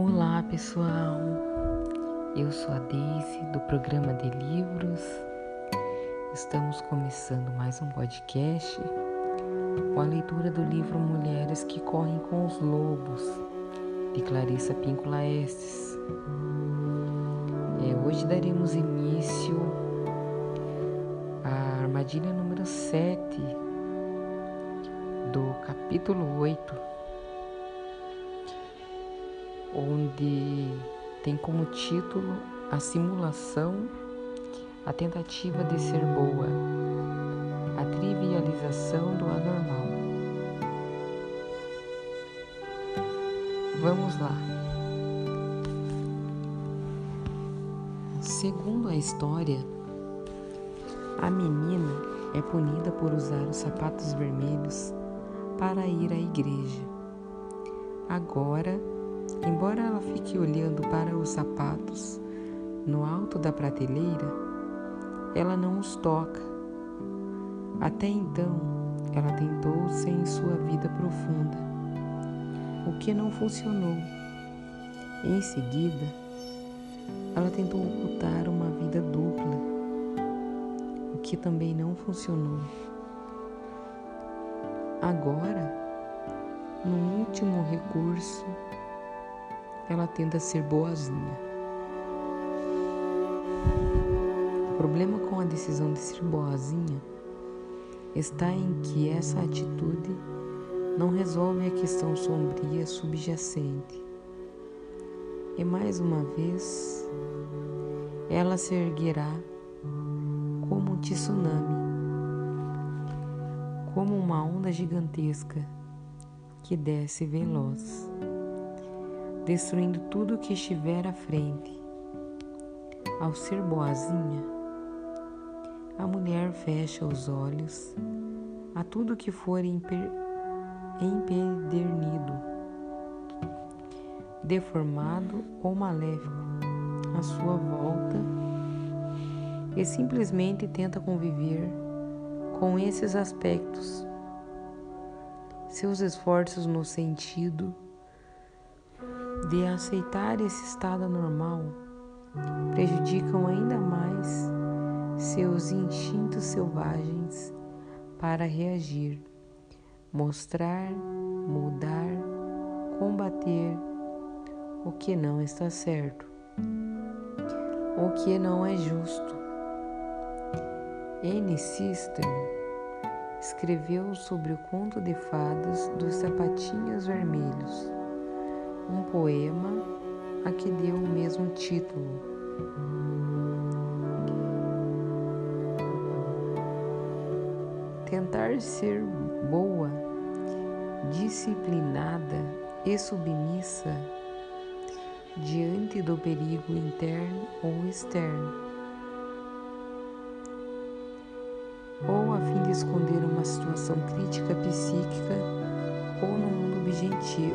Olá pessoal, eu sou a Daisy do programa de livros. Estamos começando mais um podcast com a leitura do livro Mulheres que Correm com os Lobos, de Clarissa Píncula Estes. É, hoje daremos início à armadilha número 7 do capítulo 8 onde tem como título a simulação, a tentativa de ser boa, a trivialização do anormal. Vamos lá. Segundo a história, a menina é punida por usar os sapatos vermelhos para ir à igreja. Agora, Embora ela fique olhando para os sapatos no alto da prateleira, ela não os toca. Até então, ela tentou sem sua vida profunda, o que não funcionou. Em seguida, ela tentou ocultar uma vida dupla, o que também não funcionou. Agora, no último recurso, ela tenta ser boazinha. O problema com a decisão de ser boazinha está em que essa atitude não resolve a questão sombria subjacente. E mais uma vez, ela se erguerá como um tsunami, como uma onda gigantesca que desce veloz destruindo tudo que estiver à frente. Ao ser boazinha, a mulher fecha os olhos a tudo que for empedernido, deformado ou maléfico à sua volta e simplesmente tenta conviver com esses aspectos. Seus esforços no sentido de aceitar esse estado normal prejudicam ainda mais seus instintos selvagens para reagir, mostrar, mudar, combater o que não está certo, o que não é justo. N. System escreveu sobre o conto de fadas dos sapatinhos vermelhos um poema a que deu o mesmo título. Tentar ser boa, disciplinada e submissa diante do perigo interno ou externo, ou a fim de esconder uma situação crítica psíquica ou no mundo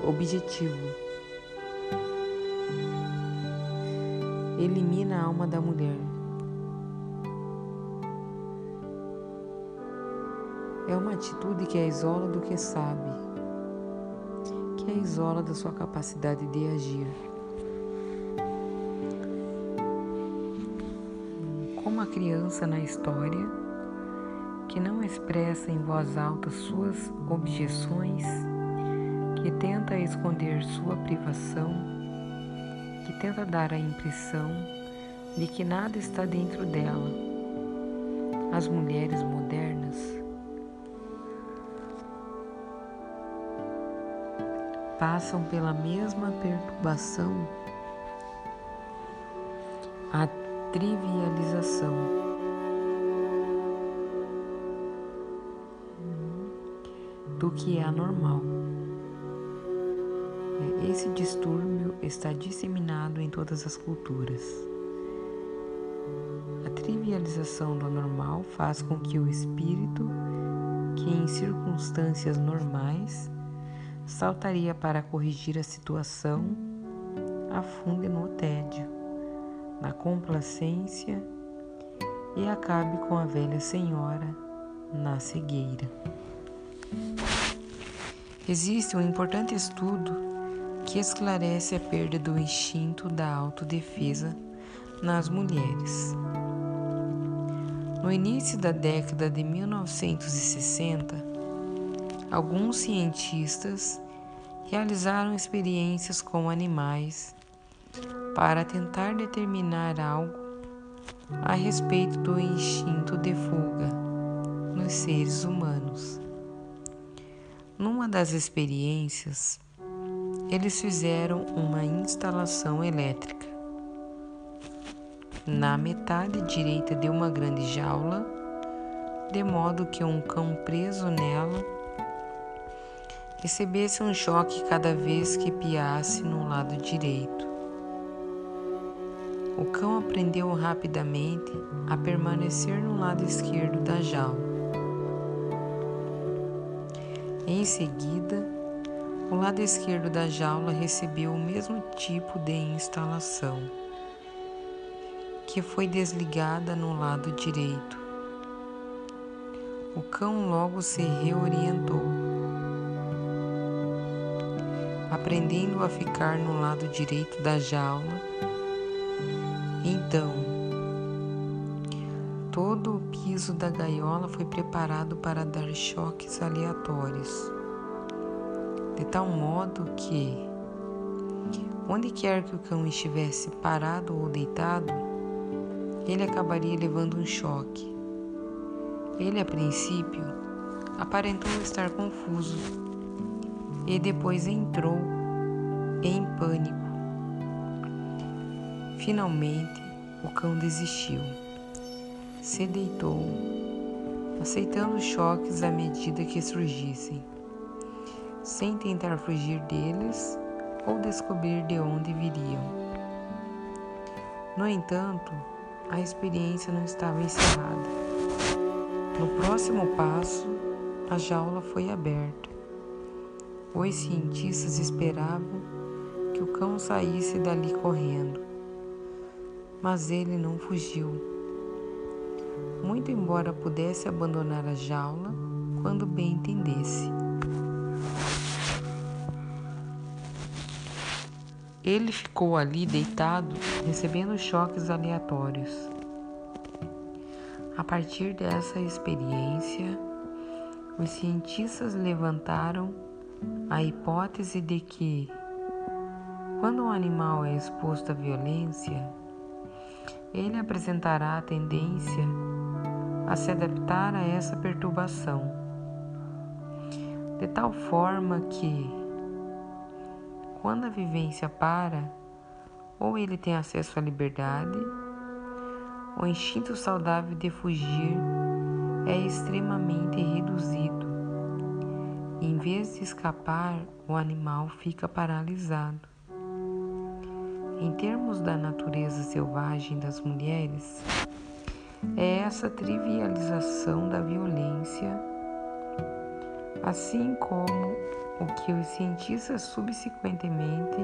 objetivo. Elimina a alma da mulher. É uma atitude que a isola do que sabe, que a isola da sua capacidade de agir. Como a criança na história, que não expressa em voz alta suas objeções, que tenta esconder sua privação que tenta dar a impressão de que nada está dentro dela. As mulheres modernas passam pela mesma perturbação, a trivialização. Do que é anormal. Esse distúrbio está disseminado em todas as culturas. A trivialização do anormal faz com que o espírito, que em circunstâncias normais saltaria para corrigir a situação, afunde no tédio, na complacência e acabe com a velha senhora na cegueira. Existe um importante estudo que esclarece a perda do instinto da autodefesa nas mulheres. No início da década de 1960, alguns cientistas realizaram experiências com animais para tentar determinar algo a respeito do instinto de fuga nos seres humanos. Numa das experiências, eles fizeram uma instalação elétrica na metade direita de uma grande jaula, de modo que um cão preso nela recebesse um choque cada vez que piasse no lado direito. O cão aprendeu rapidamente a permanecer no lado esquerdo da jaula. Em seguida, o lado esquerdo da jaula recebeu o mesmo tipo de instalação, que foi desligada no lado direito. O cão logo se reorientou, aprendendo a ficar no lado direito da jaula então, todo o piso da gaiola foi preparado para dar choques aleatórios, de tal modo que, onde quer que o cão estivesse parado ou deitado, ele acabaria levando um choque. Ele, a princípio, aparentou estar confuso e depois entrou em pânico Finalmente, o cão desistiu. Se deitou, aceitando os choques à medida que surgissem, sem tentar fugir deles ou descobrir de onde viriam. No entanto, a experiência não estava encerrada. No próximo passo, a jaula foi aberta. Os cientistas esperavam que o cão saísse dali correndo mas ele não fugiu. Muito embora pudesse abandonar a jaula quando bem entendesse. Ele ficou ali deitado, recebendo choques aleatórios. A partir dessa experiência, os cientistas levantaram a hipótese de que, quando um animal é exposto à violência, ele apresentará a tendência a se adaptar a essa perturbação, de tal forma que, quando a vivência para, ou ele tem acesso à liberdade, o instinto saudável de fugir é extremamente reduzido. Em vez de escapar, o animal fica paralisado. Em termos da natureza selvagem das mulheres, é essa trivialização da violência, assim como o que os cientistas subsequentemente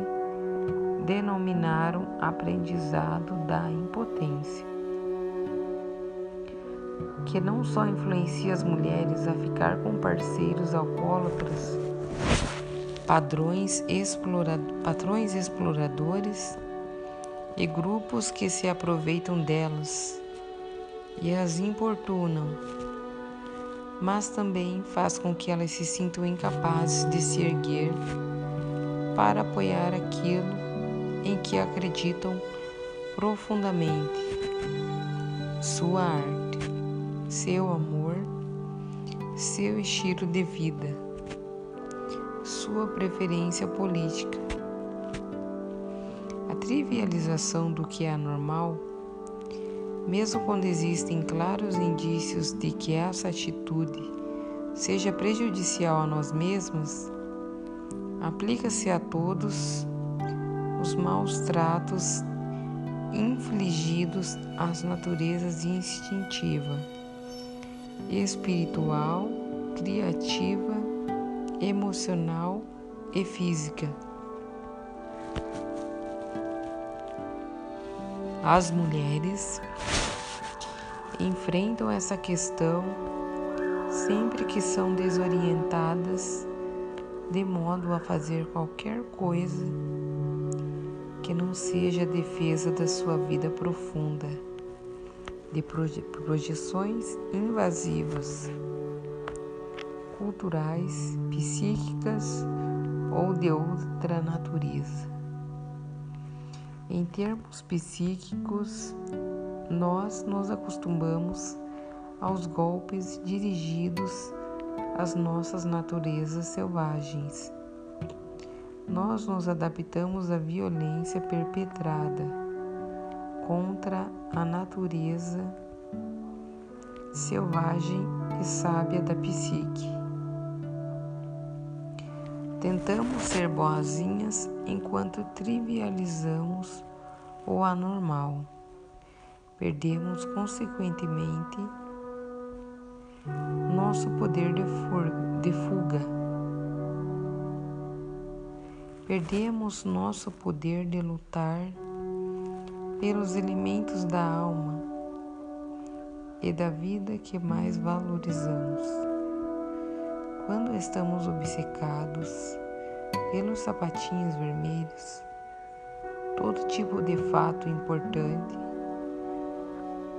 denominaram aprendizado da impotência, que não só influencia as mulheres a ficar com parceiros alcoólatras, padrões, explora, exploradores e grupos que se aproveitam delas e as importunam, mas também faz com que elas se sintam incapazes de se erguer para apoiar aquilo em que acreditam profundamente. Sua arte, seu amor, seu estilo de vida, sua preferência política. Trivialização do que é anormal, mesmo quando existem claros indícios de que essa atitude seja prejudicial a nós mesmos, aplica-se a todos os maus tratos infligidos às naturezas instintiva, espiritual, criativa, emocional e física. As mulheres enfrentam essa questão sempre que são desorientadas de modo a fazer qualquer coisa que não seja a defesa da sua vida profunda, de projeções invasivas, culturais, psíquicas ou de outra natureza. Em termos psíquicos, nós nos acostumamos aos golpes dirigidos às nossas naturezas selvagens. Nós nos adaptamos à violência perpetrada contra a natureza selvagem e sábia da psique. Tentamos ser boazinhas enquanto trivializamos o anormal. Perdemos, consequentemente, nosso poder de fuga. Perdemos nosso poder de lutar pelos elementos da alma e da vida que mais valorizamos. Quando estamos obcecados pelos sapatinhos vermelhos, todo tipo de fato importante,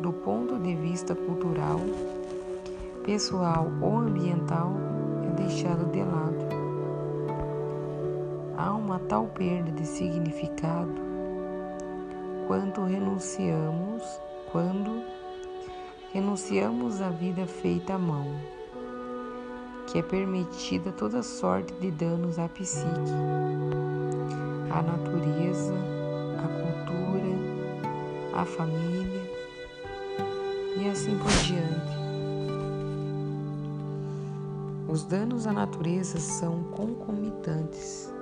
do ponto de vista cultural, pessoal ou ambiental é deixado de lado. Há uma tal perda de significado quanto renunciamos quando renunciamos à vida feita à mão, que é permitida toda sorte de danos à psique, à natureza, à cultura, à família e assim por diante. Os danos à natureza são concomitantes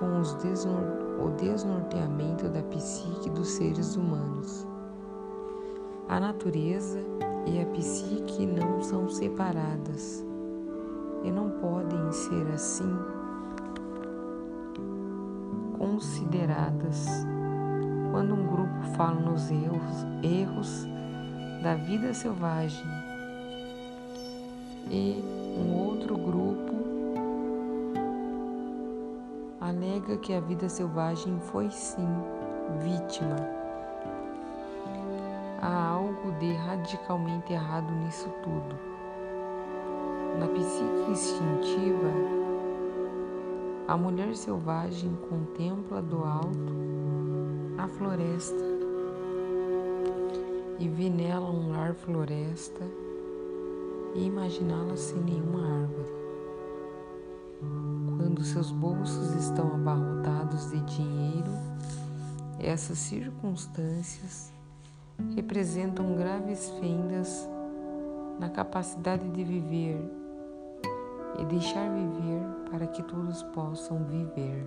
com desnor o desnorteamento da psique dos seres humanos. A natureza e a psique não são separadas e não podem ser assim consideradas quando um grupo fala nos erros, erros da vida selvagem e um outro grupo alega que a vida selvagem foi sim vítima. Há algo de radicalmente errado nisso tudo. Na psique instintiva, a mulher selvagem contempla do alto a floresta e vê nela um lar floresta e imaginá-la sem nenhuma árvore. Quando seus bolsos estão abarrotados de dinheiro, essas circunstâncias representam graves fendas na capacidade de viver e deixar viver para que todos possam viver.